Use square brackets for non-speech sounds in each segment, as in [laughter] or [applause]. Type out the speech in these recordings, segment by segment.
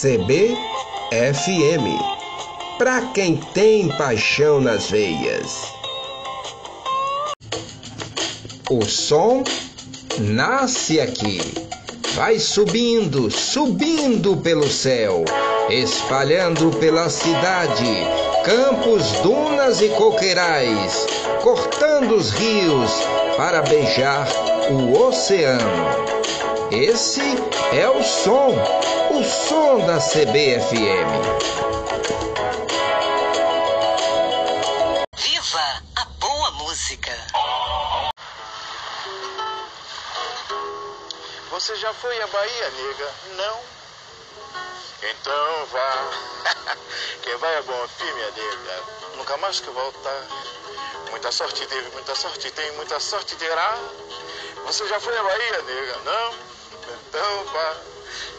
CBFM para quem tem paixão nas veias. O som nasce aqui, vai subindo, subindo pelo céu, espalhando pela cidade, campos, dunas e coqueirais, cortando os rios para beijar o oceano. Esse é o som, o som da CBFM. Viva a boa música! Você já foi à Bahia, nega? Não? Então vá. [laughs] Quem vai é bom fim, minha nega. Nunca mais que voltar. Muita sorte teve, muita sorte tem, muita sorte terá. Você já foi à Bahia, nega? Não? Então vá.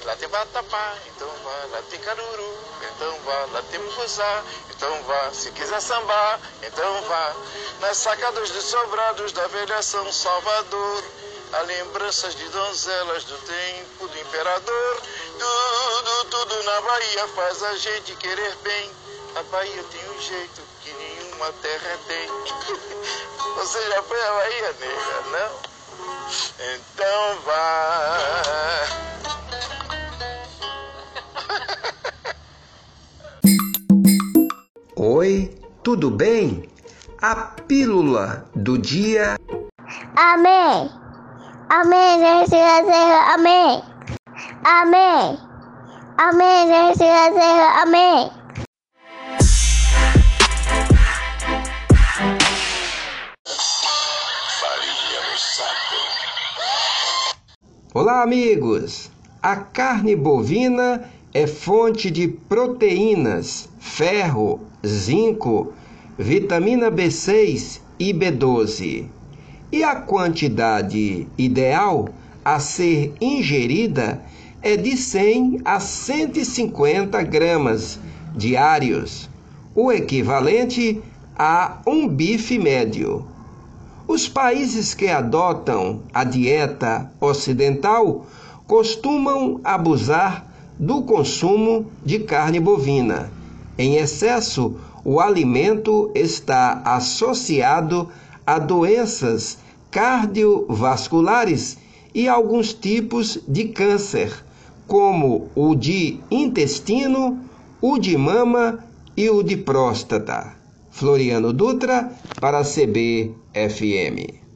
Lá tem Vatapá, então vá. Lá tem Caruru, então vá. Lá tem Muguzá, então vá. Se quiser sambar, então vá. Nas sacadas de sobrados da velha São Salvador. Há lembranças de donzelas do tempo do imperador. Tudo, tudo na Bahia faz a gente querer bem. A Bahia tem um jeito que nenhuma terra tem. [laughs] Você já foi à Bahia, nega? Não? Então vá. Oi, tudo bem? A pílula do dia. Amém. Amém, amém. Amém. Amém, amém. Olá, amigos! A carne bovina é fonte de proteínas, ferro, zinco, vitamina B6 e B12. E a quantidade ideal a ser ingerida é de 100 a 150 gramas diários, o equivalente a um bife médio. Os países que adotam a dieta ocidental costumam abusar do consumo de carne bovina. Em excesso, o alimento está associado a doenças cardiovasculares e alguns tipos de câncer, como o de intestino, o de mama e o de próstata. Floriano Dutra para CBFM.